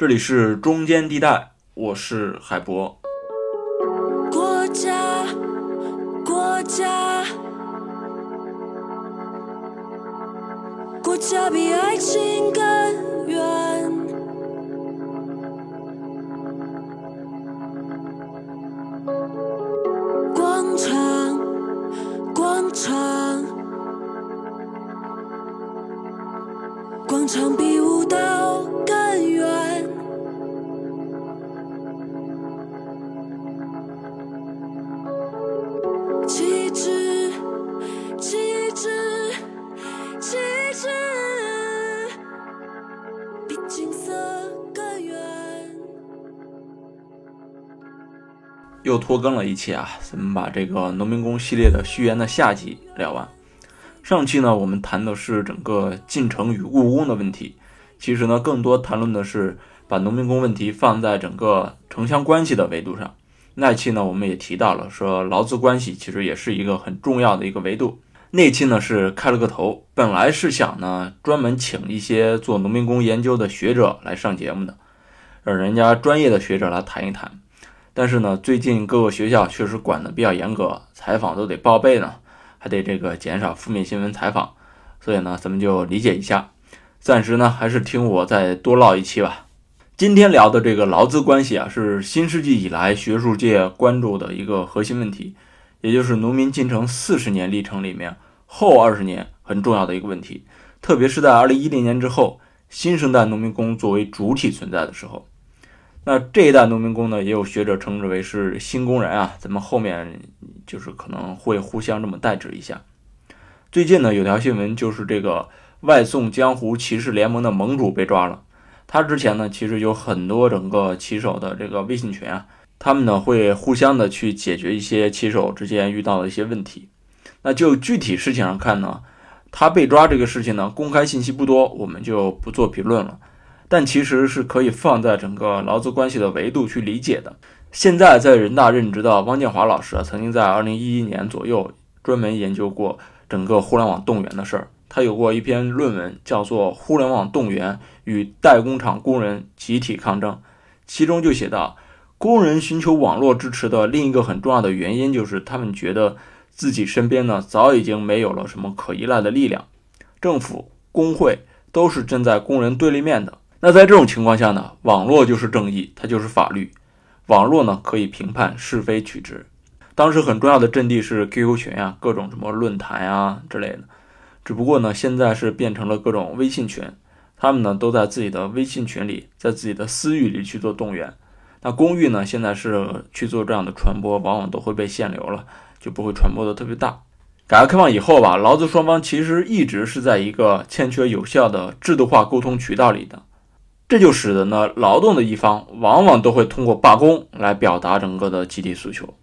这里是中间地带，我是海博。国家，国家，国家比爱情更远。广场，广场，广场比又拖更了一期啊，咱们把这个农民工系列的序言的下集聊完。上期呢，我们谈的是整个进城与务工的问题，其实呢，更多谈论的是把农民工问题放在整个城乡关系的维度上。那期呢，我们也提到了，说劳资关系其实也是一个很重要的一个维度。那期呢是开了个头，本来是想呢专门请一些做农民工研究的学者来上节目的，让人家专业的学者来谈一谈。但是呢，最近各个学校确实管得比较严格，采访都得报备呢，还得这个减少负面新闻采访，所以呢，咱们就理解一下。暂时呢，还是听我再多唠一期吧。今天聊的这个劳资关系啊，是新世纪以来学术界关注的一个核心问题，也就是农民进城四十年历程里面后二十年很重要的一个问题。特别是在二零一零年之后，新生代农民工作为主体存在的时候，那这一代农民工呢，也有学者称之为是新工人啊。咱们后面就是可能会互相这么代指一下。最近呢，有条新闻就是这个外送江湖骑士联盟的盟主被抓了。他之前呢，其实有很多整个骑手的这个微信群啊，他们呢会互相的去解决一些骑手之间遇到的一些问题。那就具体事情上看呢，他被抓这个事情呢，公开信息不多，我们就不做评论了。但其实是可以放在整个劳资关系的维度去理解的。现在在人大任职的汪建华老师啊，曾经在二零一一年左右专门研究过整个互联网动员的事儿。他有过一篇论文，叫做《互联网动员与代工厂工人集体抗争》，其中就写到，工人寻求网络支持的另一个很重要的原因，就是他们觉得自己身边呢早已经没有了什么可依赖的力量，政府、工会都是站在工人对立面的。那在这种情况下呢，网络就是正义，它就是法律，网络呢可以评判是非曲直。当时很重要的阵地是 QQ 群啊，各种什么论坛啊之类的。只不过呢，现在是变成了各种微信群，他们呢都在自己的微信群里，在自己的私域里去做动员。那公域呢，现在是去做这样的传播，往往都会被限流了，就不会传播的特别大。改革开放以后吧，劳资双方其实一直是在一个欠缺有效的制度化沟通渠道里的，这就使得呢，劳动的一方往往都会通过罢工来表达整个的集体诉求，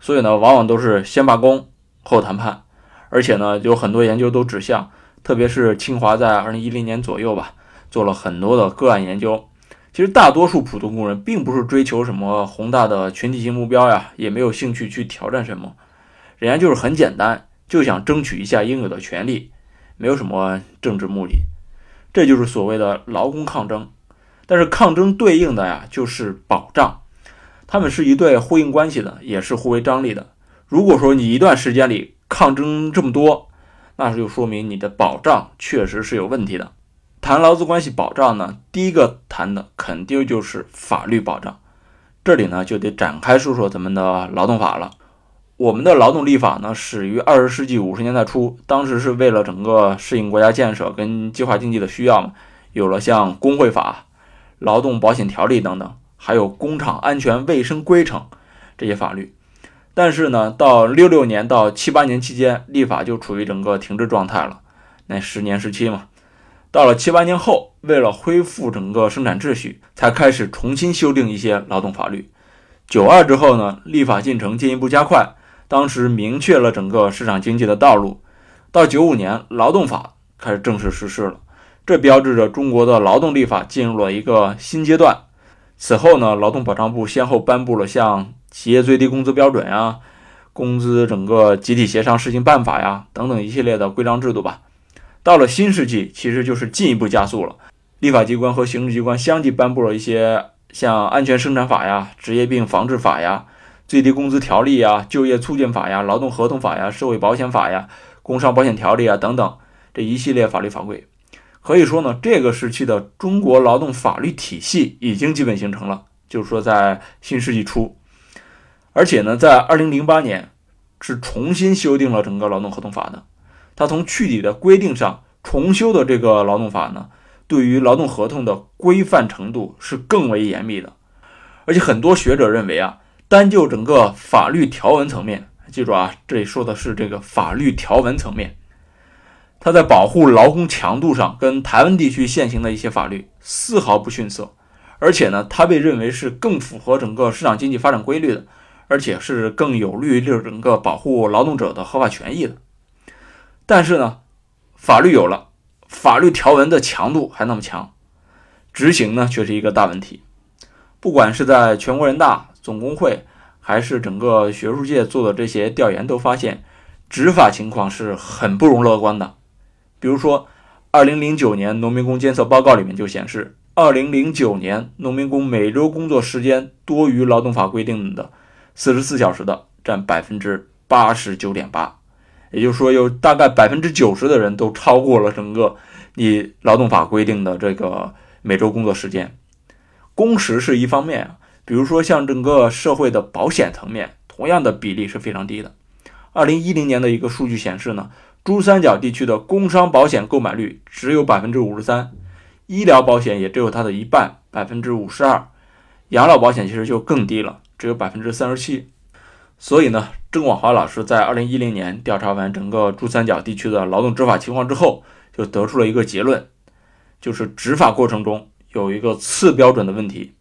所以呢，往往都是先罢工后谈判。而且呢，有很多研究都指向，特别是清华在二零一零年左右吧，做了很多的个案研究。其实大多数普通工人并不是追求什么宏大的群体性目标呀，也没有兴趣去挑战什么，人家就是很简单，就想争取一下应有的权利，没有什么政治目的。这就是所谓的劳工抗争。但是抗争对应的呀，就是保障，他们是一对呼应关系的，也是互为张力的。如果说你一段时间里，抗争这么多，那就说明你的保障确实是有问题的。谈劳资关系保障呢，第一个谈的肯定就是法律保障。这里呢就得展开说说咱们的劳动法了。我们的劳动立法呢始于二十世纪五十年代初，当时是为了整个适应国家建设跟计划经济的需要嘛，有了像工会法、劳动保险条例等等，还有工厂安全卫生规程这些法律。但是呢，到六六年到七八年期间，立法就处于整个停滞状态了。那十年时期嘛，到了七八年后，为了恢复整个生产秩序，才开始重新修订一些劳动法律。九二之后呢，立法进程进一步加快，当时明确了整个市场经济的道路。到九五年，劳动法开始正式实施了，这标志着中国的劳动立法进入了一个新阶段。此后呢，劳动保障部先后颁布了像。企业最低工资标准呀，工资整个集体协商试行办法呀，等等一系列的规章制度吧。到了新世纪，其实就是进一步加速了。立法机关和行政机关相继颁布了一些像《安全生产法》呀、《职业病防治法》呀、《最低工资条例》呀、《就业促进法》呀、《劳动合同法》呀、《社会保险法》呀、《工伤保险条例》啊等等这一系列法律法规。可以说呢，这个时期的中国劳动法律体系已经基本形成了，就是说在新世纪初，而且呢，在二零零八年是重新修订了整个劳动合同法的。它从具体的规定上重修的这个劳动法呢。对于劳动合同的规范程度是更为严密的，而且很多学者认为啊，单就整个法律条文层面，记住啊，这里说的是这个法律条文层面，它在保护劳工强度上跟台湾地区现行的一些法律丝毫不逊色，而且呢，它被认为是更符合整个市场经济发展规律的，而且是更有利于整个保护劳动者的合法权益的。但是呢，法律有了。法律条文的强度还那么强，执行呢却是一个大问题。不管是在全国人大总工会，还是整个学术界做的这些调研，都发现执法情况是很不容乐观的。比如说，二零零九年农民工监测报告里面就显示，二零零九年农民工每周工作时间多于劳动法规定的四十四小时的占百分之八十九点八。也就是说，有大概百分之九十的人都超过了整个你劳动法规定的这个每周工作时间。工时是一方面，比如说像整个社会的保险层面，同样的比例是非常低的。二零一零年的一个数据显示呢，珠三角地区的工伤保险购买率只有百分之五十三，医疗保险也只有它的一半，百分之五十二，养老保险其实就更低了，只有百分之三十七。所以呢，郑广华老师在二零一零年调查完整个珠三角地区的劳动执法情况之后，就得出了一个结论，就是执法过程中有一个次标准的问题。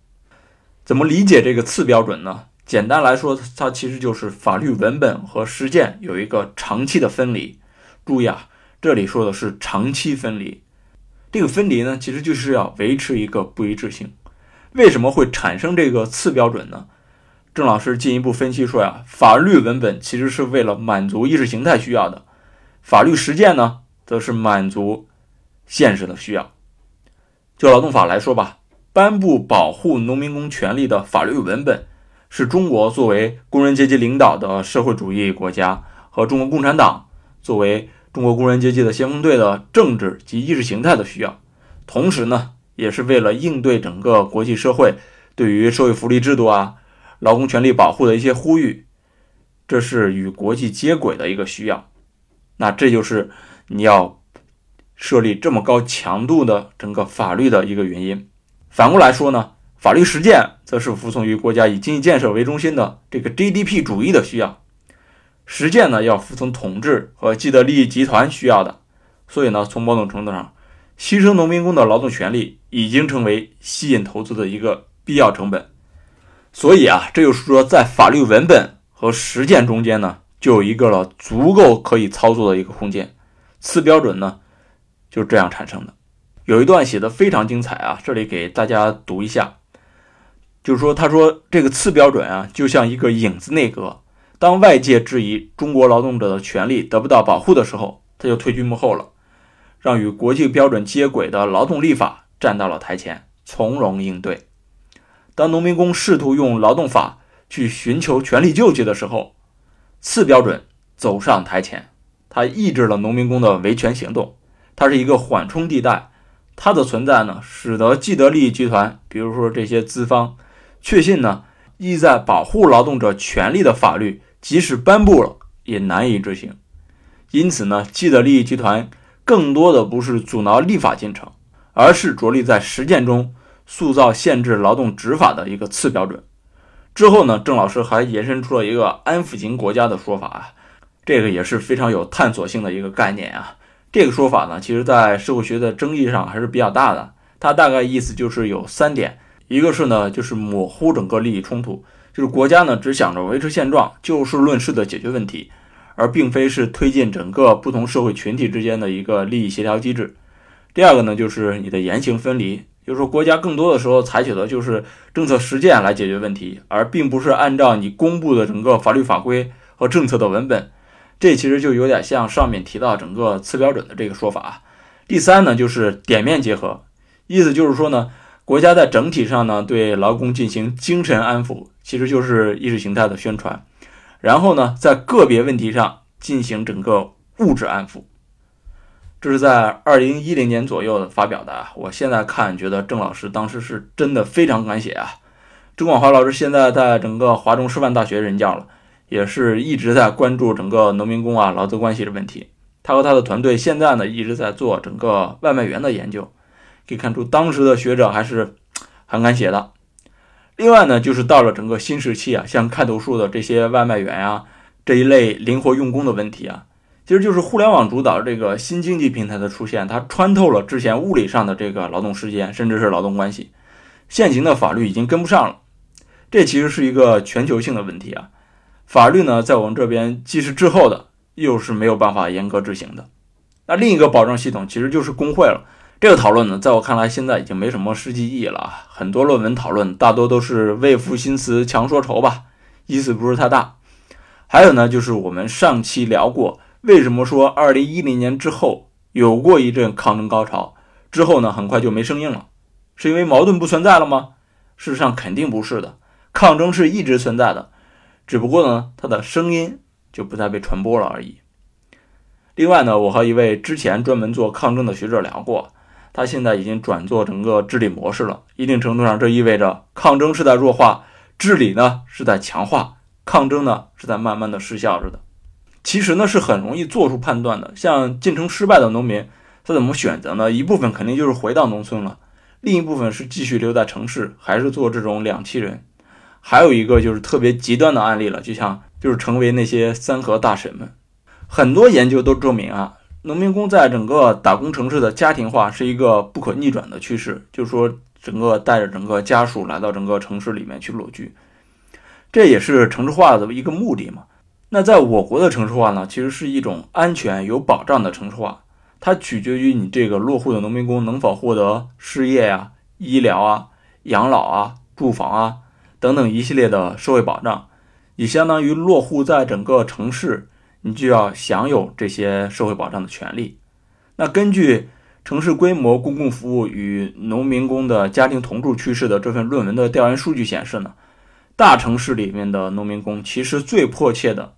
怎么理解这个次标准呢？简单来说，它其实就是法律文本和实践有一个长期的分离。注意啊，这里说的是长期分离。这个分离呢，其实就是要维持一个不一致性。为什么会产生这个次标准呢？郑老师进一步分析说呀，法律文本其实是为了满足意识形态需要的，法律实践呢，则是满足现实的需要。就劳动法来说吧，颁布保护农民工权利的法律文本，是中国作为工人阶级领导的社会主义国家和中国共产党作为中国工人阶级的先锋队的政治及意识形态的需要，同时呢，也是为了应对整个国际社会对于社会福利制度啊。劳工权利保护的一些呼吁，这是与国际接轨的一个需要。那这就是你要设立这么高强度的整个法律的一个原因。反过来说呢，法律实践则是服从于国家以经济建设为中心的这个 GDP 主义的需要。实践呢要服从统治和既得利益集团需要的。所以呢，从某种程度上，牺牲农民工的劳动权利已经成为吸引投资的一个必要成本。所以啊，这就是说，在法律文本和实践中间呢，就有一个了足够可以操作的一个空间。次标准呢，就是这样产生的。有一段写的非常精彩啊，这里给大家读一下。就是说，他说这个次标准啊，就像一个影子内阁，当外界质疑中国劳动者的权利得不到保护的时候，他就退居幕后了，让与国际标准接轨的劳动立法站到了台前，从容应对。当农民工试图用劳动法去寻求权利救济的时候，次标准走上台前，它抑制了农民工的维权行动，它是一个缓冲地带。它的存在呢，使得既得利益集团，比如说这些资方，确信呢，意在保护劳动者权利的法律，即使颁布了，也难以执行。因此呢，既得利益集团更多的不是阻挠立法进程，而是着力在实践中。塑造限制劳动执法的一个次标准之后呢，郑老师还延伸出了一个安抚型国家的说法啊，这个也是非常有探索性的一个概念啊。这个说法呢，其实在社会学的争议上还是比较大的。它大概意思就是有三点：一个是呢，就是模糊整个利益冲突，就是国家呢只想着维持现状，就事论事的解决问题，而并非是推进整个不同社会群体之间的一个利益协调机制。第二个呢，就是你的言行分离。就是说，国家更多的时候采取的就是政策实践来解决问题，而并不是按照你公布的整个法律法规和政策的文本。这其实就有点像上面提到整个次标准的这个说法。第三呢，就是点面结合，意思就是说呢，国家在整体上呢对劳工进行精神安抚，其实就是意识形态的宣传，然后呢在个别问题上进行整个物质安抚。这是在二零一零年左右发表的啊，我现在看觉得郑老师当时是真的非常敢写啊。郑广华老师现在在整个华中师范大学任教了，也是一直在关注整个农民工啊劳资关系的问题。他和他的团队现在呢一直在做整个外卖员的研究，可以看出当时的学者还是很敢写的。另外呢，就是到了整个新时期啊，像看头树的这些外卖员啊这一类灵活用工的问题啊，其实就是互联网主导这个新经济平台的出现，它穿透了之前物理上的这个劳动时间，甚至是劳动关系，现行的法律已经跟不上了。这其实是一个全球性的问题啊，法律呢在我们这边既是滞后的，又是没有办法严格执行的。那另一个保障系统其实就是工会了。这个讨论呢，在我看来现在已经没什么实际意义了啊。很多论文讨论大多都是为赋新词强说愁吧，意思不是太大。还有呢，就是我们上期聊过，为什么说二零一零年之后有过一阵抗争高潮，之后呢很快就没声音了，是因为矛盾不存在了吗？事实上肯定不是的。抗争是一直存在的，只不过呢，它的声音就不再被传播了而已。另外呢，我和一位之前专门做抗争的学者聊过，他现在已经转做整个治理模式了。一定程度上，这意味着抗争是在弱化，治理呢是在强化，抗争呢是在慢慢的失效着的。其实呢，是很容易做出判断的。像进城失败的农民，他怎么选择呢？一部分肯定就是回到农村了，另一部分是继续留在城市，还是做这种两栖人。还有一个就是特别极端的案例了，就像就是成为那些三和大神们。很多研究都证明啊，农民工在整个打工城市的家庭化是一个不可逆转的趋势，就是说整个带着整个家属来到整个城市里面去落居，这也是城市化的一个目的嘛。那在我国的城市化呢，其实是一种安全有保障的城市化，它取决于你这个落户的农民工能否获得失业呀、医疗啊、养老啊、住房啊。等等一系列的社会保障，也相当于落户在整个城市，你就要享有这些社会保障的权利。那根据《城市规模、公共服务与农民工的家庭同住趋势》的这份论文的调研数据显示呢，大城市里面的农民工其实最迫切的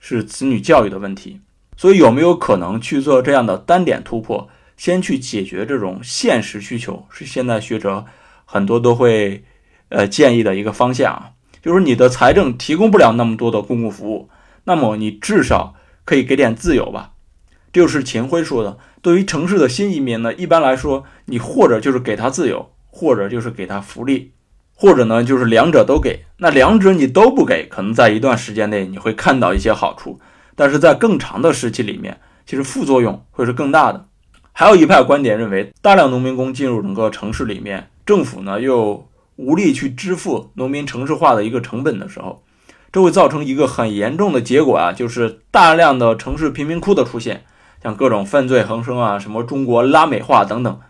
是子女教育的问题。所以有没有可能去做这样的单点突破，先去解决这种现实需求？是现在学者很多都会。呃，建议的一个方向啊，就是你的财政提供不了那么多的公共服务，那么你至少可以给点自由吧。这就是秦晖说的，对于城市的新移民呢，一般来说，你或者就是给他自由，或者就是给他福利，或者呢就是两者都给。那两者你都不给，可能在一段时间内你会看到一些好处，但是在更长的时期里面，其实副作用会是更大的。还有一派观点认为，大量农民工进入整个城市里面，政府呢又无力去支付农民城市化的一个成本的时候，这会造成一个很严重的结果啊，就是大量的城市贫民窟的出现，像各种犯罪横生啊，什么中国拉美化等等，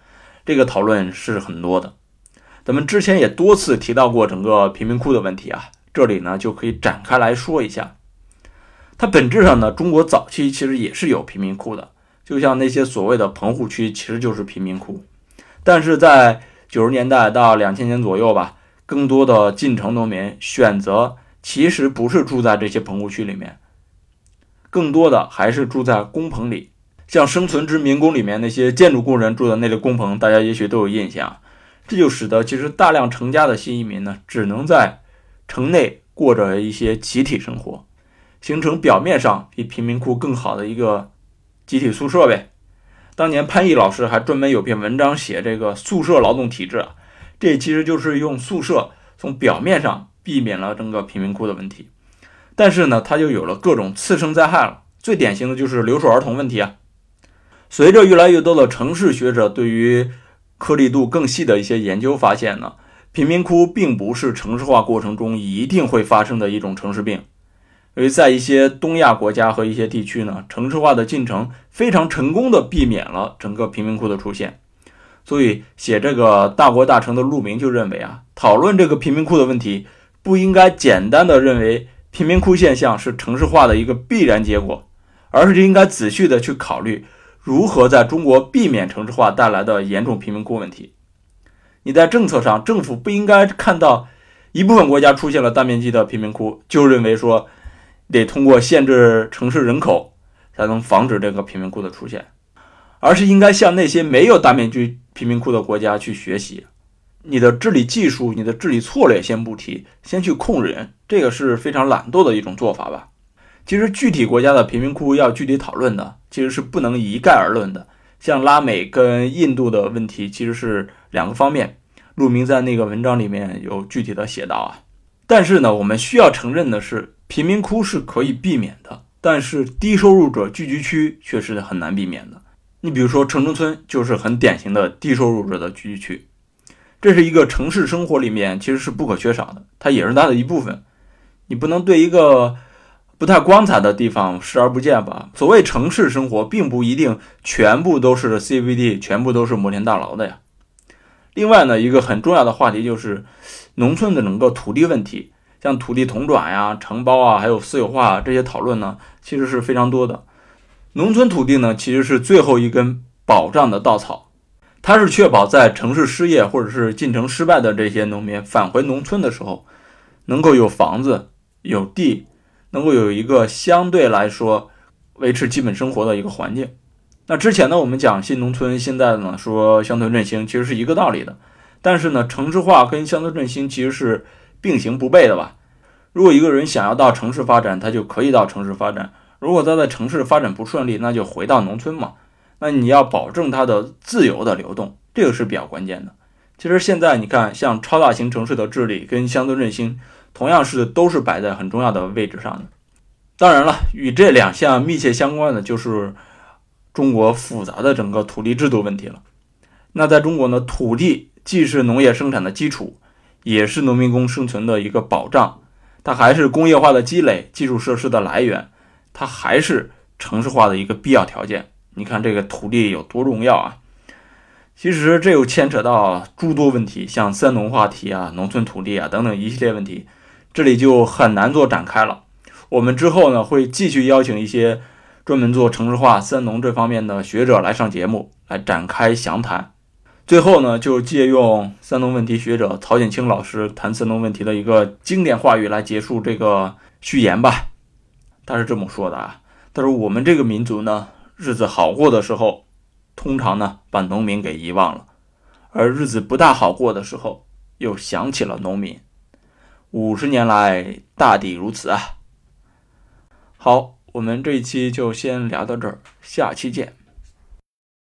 这个讨论是很多的。咱们之前也多次提到过整个贫民窟的问题啊，这里呢就可以展开来说一下。它本质上呢，中国早期其实也是有贫民窟的，就像那些所谓的棚户区，其实就是贫民窟，但是在九十年代到两千年左右吧，更多的进城农民选择其实不是住在这些棚户区里面，更多的还是住在工棚里。像《生存之民工》里面那些建筑工人住的那类工棚，大家也许都有印象。这就使得其实大量成家的新移民呢，只能在城内过着一些集体生活，形成表面上比贫民窟更好的一个集体宿舍呗。当年潘毅老师还专门有篇文章写这个宿舍劳动体制，这其实就是用宿舍从表面上避免了整个贫民窟的问题，但是呢，它就有了各种次生灾害了。最典型的就是留守儿童问题啊。随着越来越多的城市学者对于颗粒度更细的一些研究发现呢，贫民窟并不是城市化过程中一定会发生的一种城市病。因为在一些东亚国家和一些地区呢，城市化的进程非常成功的避免了整个贫民窟的出现，所以写这个大国大城的陆明就认为啊，讨论这个贫民窟的问题，不应该简单的认为贫民窟现象是城市化的一个必然结果，而是应该仔细的去考虑如何在中国避免城市化带来的严重贫民窟问题。你在政策上，政府不应该看到一部分国家出现了大面积的贫民窟，就认为说得通过限制城市人口才能防止这个贫民窟的出现，而是应该向那些没有大面积贫民窟的国家去学习。你的治理技术、你的治理策略先不提，先去控人，这个是非常懒惰的一种做法吧。其实具体国家的贫民窟要具体讨论的，其实是不能一概而论的。像拉美跟印度的问题，其实是两个方面。陆明在那个文章里面有具体的写到啊。但是呢，我们需要承认的是，贫民窟是可以避免的，但是低收入者聚集区却是很难避免的。你比如说城中村，就是很典型的低收入者的聚集区。这是一个城市生活里面其实是不可缺少的，它也是它的一部分。你不能对一个不太光彩的地方视而不见吧？所谓城市生活，并不一定全部都是 CBD，全部都是摩天大楼的呀。另外呢，一个很重要的话题就是农村的整个土地问题，像土地统转呀、承包啊，还有私有化这些讨论呢，其实是非常多的。农村土地呢，其实是最后一根保障的稻草。它是确保在城市失业或者是进城失败的这些农民返回农村的时候，能够有房子、有地，能够有一个相对来说维持基本生活的一个环境。那之前呢，我们讲新农村，现在呢说乡村振兴，其实是一个道理的。但是呢，城市化跟乡村振兴其实是并行不悖的吧？如果一个人想要到城市发展，他就可以到城市发展；如果他在城市发展不顺利，那就回到农村嘛。那你要保证它的自由的流动，这个是比较关键的。其实现在你看，像超大型城市的治理跟乡村振兴，同样是都是摆在很重要的位置上的。当然了，与这两项密切相关的就是中国复杂的整个土地制度问题了。那在中国呢，土地既是农业生产的基础，也是农民工生存的一个保障，它还是工业化的积累、基础设施的来源，它还是城市化的一个必要条件。你看这个土地有多重要啊！其实这又牵扯到诸多问题，像三农话题啊、农村土地啊等等一系列问题，这里就很难做展开了。我们之后呢会继续邀请一些专门做城市化、三农这方面的学者来上节目，来展开详谈。最后呢，就借用三农问题学者曹锦清老师谈三农问题的一个经典话语来结束这个序言吧。他是这么说的啊：“他说我们这个民族呢。”日子好过的时候，通常呢把农民给遗忘了；而日子不大好过的时候，又想起了农民。五十年来大抵如此啊。好，我们这一期就先聊到这儿，下期见。